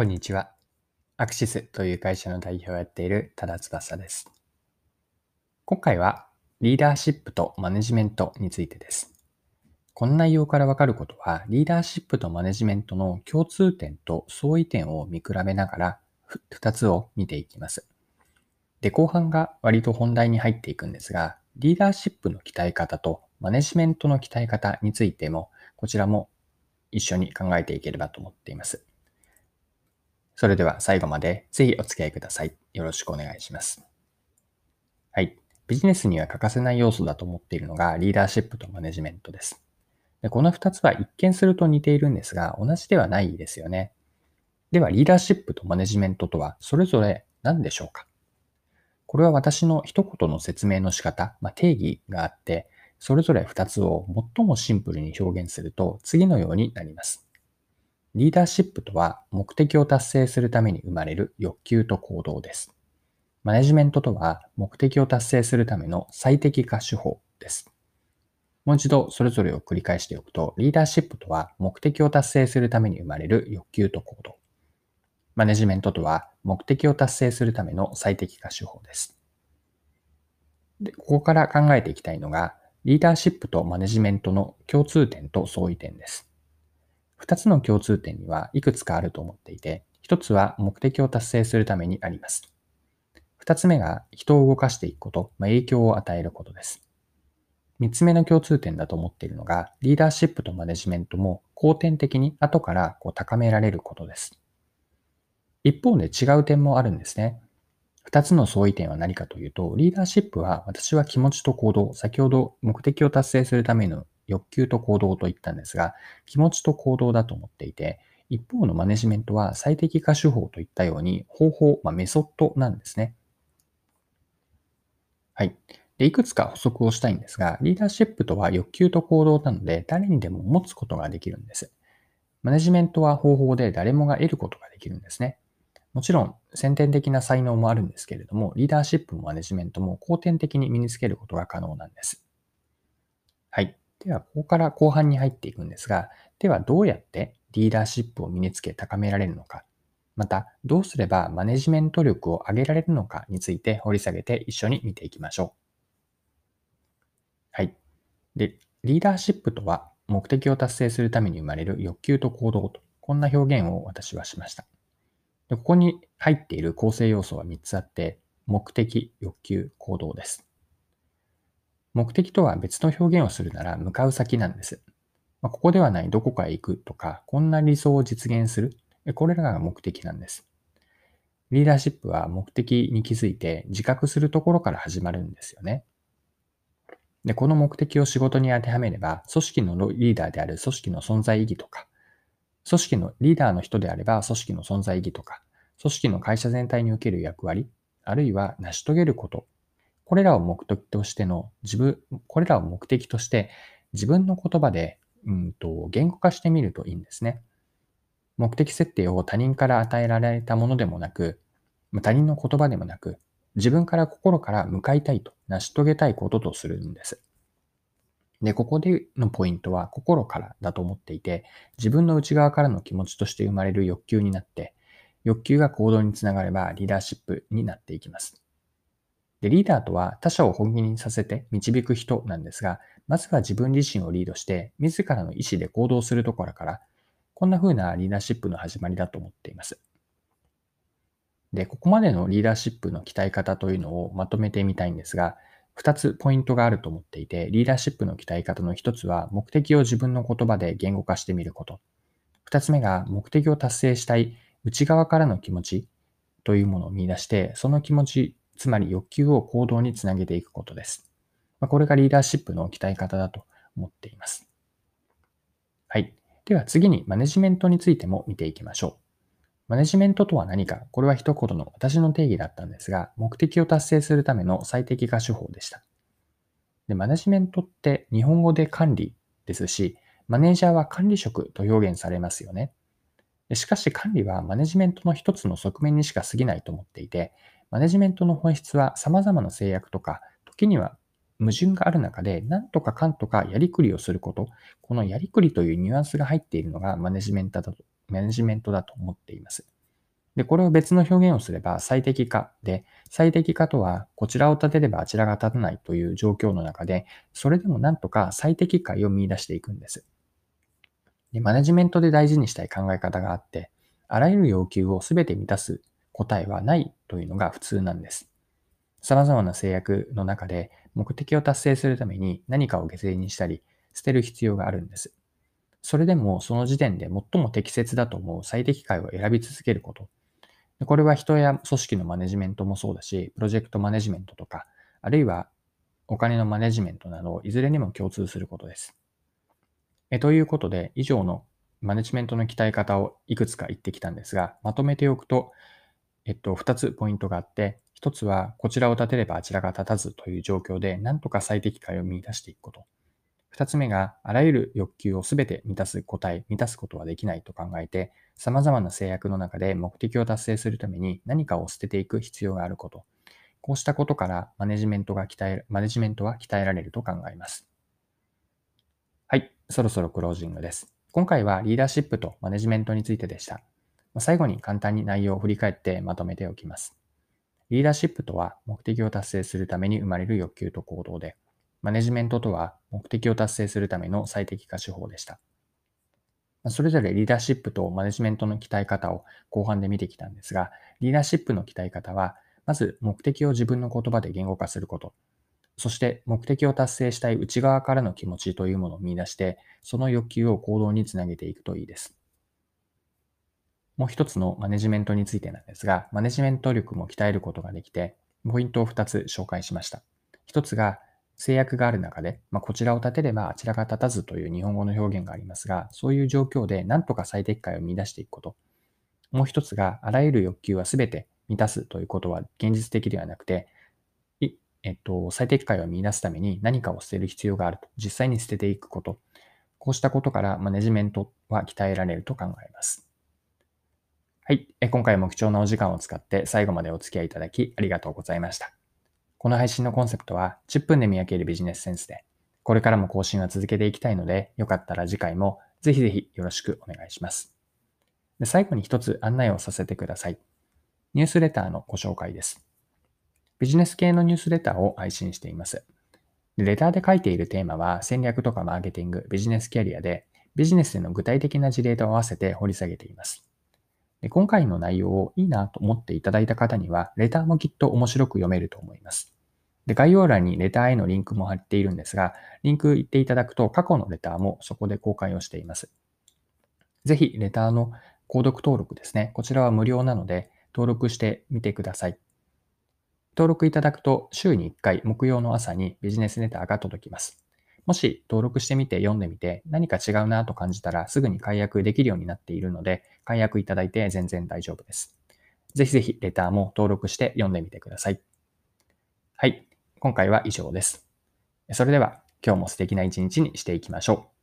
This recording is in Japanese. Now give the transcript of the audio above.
こんにちは。アクシスという会社の代表をやっている多田翼です。今回はリーダーシップとマネジメントについてです。この内容からわかることは、リーダーシップとマネジメントの共通点と相違点を見比べながら2つを見ていきます。で、後半が割と本題に入っていくんですが、リーダーシップの鍛え方とマネジメントの鍛え方についても、こちらも一緒に考えていければと思っています。それでは最後までぜひお付き合いください。よろしくお願いします。はい。ビジネスには欠かせない要素だと思っているのがリーダーシップとマネジメントです。でこの2つは一見すると似ているんですが、同じではないですよね。では、リーダーシップとマネジメントとはそれぞれ何でしょうか？これは私の一言の説明の仕方、まあ、定義があって、それぞれ2つを最もシンプルに表現すると次のようになります。リーダーシップとは目的を達成するために生まれる欲求と行動です。マネジメントとは目的を達成するための最適化手法です。もう一度それぞれを繰り返しておくと、リーダーシップとは目的を達成するために生まれる欲求と行動。マネジメントとは目的を達成するための最適化手法です。でここから考えていきたいのが、リーダーシップとマネジメントの共通点と相違点です。二つの共通点にはいくつかあると思っていて、一つは目的を達成するためにあります。二つ目が人を動かしていくこと、まあ、影響を与えることです。三つ目の共通点だと思っているのが、リーダーシップとマネジメントも後天的に後からこう高められることです。一方で違う点もあるんですね。二つの相違点は何かというと、リーダーシップは私は気持ちと行動、先ほど目的を達成するための欲求と行動と言ったんですが、気持ちと行動だと思っていて、一方のマネジメントは最適化手法といったように方法、まあ、メソッドなんですね。はい。で、いくつか補足をしたいんですが、リーダーシップとは欲求と行動なので、誰にでも持つことができるんです。マネジメントは方法で誰もが得ることができるんですね。もちろん、先天的な才能もあるんですけれども、リーダーシップもマネジメントも後天的に身につけることが可能なんです。はい。では、ここから後半に入っていくんですが、ではどうやってリーダーシップを身につけ高められるのか、またどうすればマネジメント力を上げられるのかについて掘り下げて一緒に見ていきましょう。はい。で、リーダーシップとは目的を達成するために生まれる欲求と行動と、こんな表現を私はしました。でここに入っている構成要素は3つあって、目的、欲求、行動です。目的とは別の表現をするなら向かう先なんです。まあ、ここではないどこかへ行くとか、こんな理想を実現する。これらが目的なんです。リーダーシップは目的に気づいて自覚するところから始まるんですよね。で、この目的を仕事に当てはめれば、組織のリーダーである組織の存在意義とか、組織のリーダーの人であれば組織の存在意義とか、組織の会社全体における役割、あるいは成し遂げることこれらを目的としての自分、これらを目的として自分の言葉で、うんと、言語化してみるといいんですね。目的設定を他人から与えられたものでもなく、他人の言葉でもなく、自分から心から向かいたいと、成し遂げたいこととするんです。で、ここでのポイントは心からだと思っていて、自分の内側からの気持ちとして生まれる欲求になって、欲求が行動につながればリーダーシップになっていきます。で、リーダーとは他者を本気にさせて導く人なんですが、まずは自分自身をリードして、自らの意思で行動するところから、こんな風なリーダーシップの始まりだと思っています。で、ここまでのリーダーシップの鍛え方というのをまとめてみたいんですが、二つポイントがあると思っていて、リーダーシップの鍛え方の一つは、目的を自分の言葉で言語化してみること。二つ目が、目的を達成したい内側からの気持ちというものを見出して、その気持ちつまり欲求を行動につなげていくことです。まこれがリーダーシップの鍛え方だと思っています。はい。では次にマネジメントについても見ていきましょう。マネジメントとは何か？これは一言の私の定義だったんですが、目的を達成するための最適化手法でした。でマネジメントって日本語で管理ですし、マネージャーは管理職と表現されますよね。しかし管理はマネジメントの一つの側面にしか過ぎないと思っていて、マネジメントの本質は様々な制約とか、時には矛盾がある中で、なんとかかんとかやりくりをすること、このやりくりというニュアンスが入っているのがマネジメントだとマネジメントだと思っています。で、これを別の表現をすれば最適化で、最適化とはこちらを立てればあちらが立たないという状況の中で、それでもなんとか最適解を見出していくんです。で、マネジメントで大事にしたい考え方があって、あらゆる要求を全て満たす答えはないというのが普通なんです。様々な制約の中で目的を達成するために何かを犠牲にしたり、捨てる必要があるんです。それでもその時点で最も適切だと思う最適解を選び続けること。これは人や組織のマネジメントもそうだし、プロジェクトマネジメントとか、あるいはお金のマネジメントなど、いずれにも共通することです。えということで、以上のマネジメントの鍛え方をいくつか言ってきたんですが、まとめておくと、えっと、二つポイントがあって、一つは、こちらを立てればあちらが立たずという状況で、なんとか最適解を見出していくこと。二つ目が、あらゆる欲求をすべて満たす答え、満たすことはできないと考えて、様々な制約の中で目的を達成するために何かを捨てていく必要があること。こうしたことからマネジメントが鍛え、マネジメントは鍛えられると考えます。はい、そろそろクロージングです。今回はリーダーシップとマネジメントについてでした。最後に簡単に内容を振り返ってまとめておきます。リーダーシップとは目的を達成するために生まれる欲求と行動で、マネジメントとは目的を達成するための最適化手法でした。それぞれリーダーシップとマネジメントの鍛え方を後半で見てきたんですが、リーダーシップの鍛え方は、まず目的を自分の言葉で言語化すること、そして目的を達成したい内側からの気持ちというものを見出して、その欲求を行動につなげていくといいです。もう一つのマネジメントについてなんですが、マネジメント力も鍛えることができて、ポイントを2つ紹介しました。一つが、制約がある中で、まあ、こちらを立てればあちらが立たずという日本語の表現がありますが、そういう状況で何とか最適解を見出していくこと。もう一つが、あらゆる欲求は全て満たすということは現実的ではなくて、えっと、最適解を見出すために何かを捨てる必要があると。実際に捨てていくこと。こうしたことからマネジメントは鍛えられると考えます。はい。今回も貴重なお時間を使って最後までお付き合いいただきありがとうございました。この配信のコンセプトは10分で見分けるビジネスセンスで、これからも更新は続けていきたいので、よかったら次回もぜひぜひよろしくお願いします。で最後に一つ案内をさせてください。ニュースレターのご紹介です。ビジネス系のニュースレターを配信しています。レターで書いているテーマは戦略とかマーケティング、ビジネスキャリアで、ビジネスでの具体的な事例と合わせて掘り下げています。で今回の内容をいいなと思っていただいた方には、レターもきっと面白く読めると思います。で概要欄にレターへのリンクも貼っているんですが、リンク言っていただくと過去のレターもそこで公開をしています。ぜひ、レターの購読登録ですね。こちらは無料なので、登録してみてください。登録いただくと、週に1回、木曜の朝にビジネスネターが届きます。もし登録してみて読んでみて何か違うなと感じたらすぐに解約できるようになっているので解約いただいて全然大丈夫です。ぜひぜひレターも登録して読んでみてください。はい。今回は以上です。それでは今日も素敵な一日にしていきましょう。